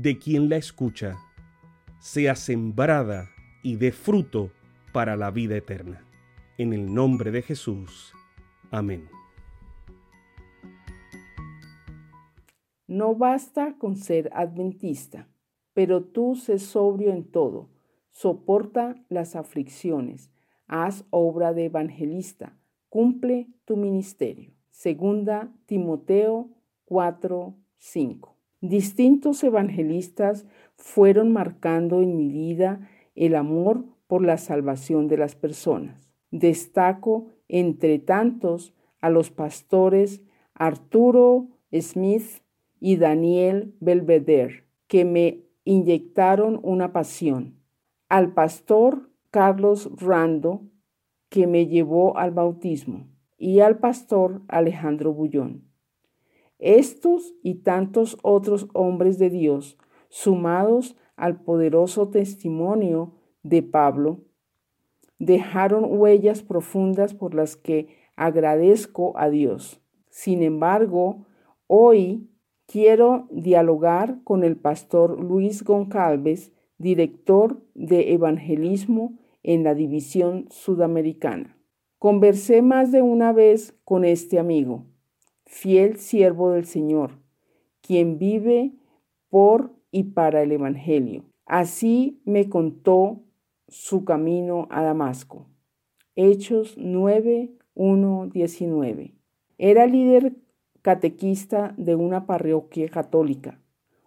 de quien la escucha, sea sembrada y dé fruto para la vida eterna. En el nombre de Jesús. Amén. No basta con ser adventista, pero tú sé sobrio en todo, soporta las aflicciones, haz obra de evangelista, cumple tu ministerio. Segunda Timoteo 4, 5. Distintos evangelistas fueron marcando en mi vida el amor por la salvación de las personas. Destaco entre tantos a los pastores Arturo Smith y Daniel Belvedere, que me inyectaron una pasión. Al pastor Carlos Rando, que me llevó al bautismo, y al pastor Alejandro Bullón. Estos y tantos otros hombres de Dios, sumados al poderoso testimonio de Pablo, dejaron huellas profundas por las que agradezco a Dios. Sin embargo, hoy quiero dialogar con el pastor Luis Goncalves, director de evangelismo en la división sudamericana. Conversé más de una vez con este amigo, fiel siervo del Señor, quien vive por y para el Evangelio. Así me contó su camino a Damasco. Hechos 9, 1, 19. Era líder catequista de una parroquia católica.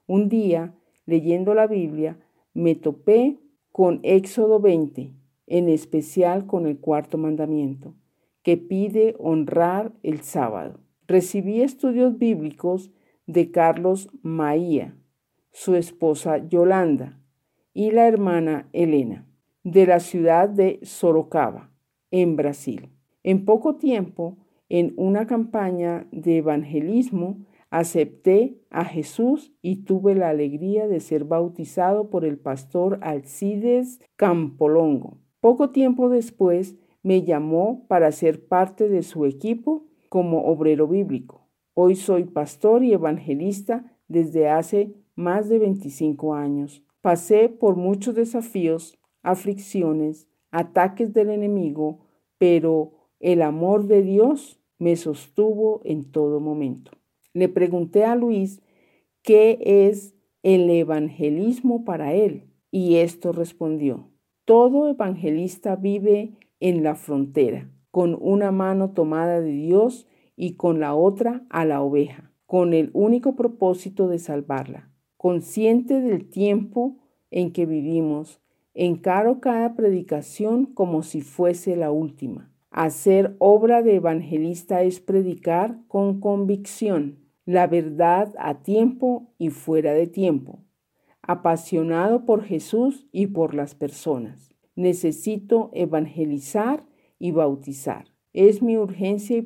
Un día, leyendo la Biblia, me topé con Éxodo 20 en especial con el cuarto mandamiento, que pide honrar el sábado. Recibí estudios bíblicos de Carlos Maía, su esposa Yolanda y la hermana Elena, de la ciudad de Sorocaba, en Brasil. En poco tiempo, en una campaña de evangelismo, acepté a Jesús y tuve la alegría de ser bautizado por el pastor Alcides Campolongo. Poco tiempo después me llamó para ser parte de su equipo como obrero bíblico. Hoy soy pastor y evangelista desde hace más de 25 años. Pasé por muchos desafíos, aflicciones, ataques del enemigo, pero el amor de Dios me sostuvo en todo momento. Le pregunté a Luis qué es el evangelismo para él y esto respondió. Todo evangelista vive en la frontera, con una mano tomada de Dios y con la otra a la oveja, con el único propósito de salvarla. Consciente del tiempo en que vivimos, encaro cada predicación como si fuese la última. Hacer obra de evangelista es predicar con convicción la verdad a tiempo y fuera de tiempo apasionado por Jesús y por las personas. Necesito evangelizar y bautizar. Es mi urgencia y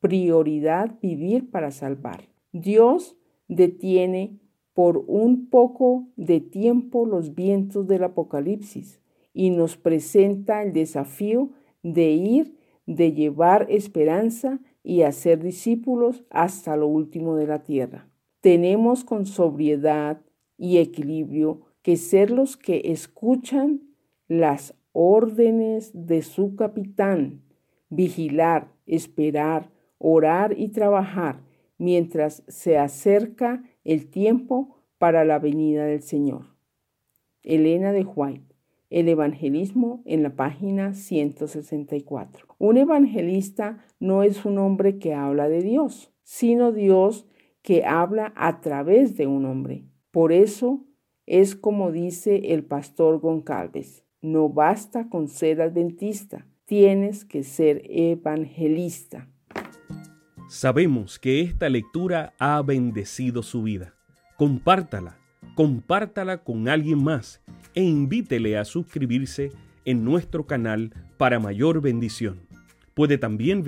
prioridad vivir para salvar. Dios detiene por un poco de tiempo los vientos del Apocalipsis y nos presenta el desafío de ir, de llevar esperanza y hacer discípulos hasta lo último de la tierra. Tenemos con sobriedad, y equilibrio que ser los que escuchan las órdenes de su capitán, vigilar, esperar, orar y trabajar mientras se acerca el tiempo para la venida del Señor. Elena de White. El evangelismo en la página 164. Un evangelista no es un hombre que habla de Dios, sino Dios que habla a través de un hombre. Por eso es como dice el pastor Goncalves, no basta con ser adventista, tienes que ser evangelista. Sabemos que esta lectura ha bendecido su vida. Compártala, compártala con alguien más e invítele a suscribirse en nuestro canal para mayor bendición. Puede también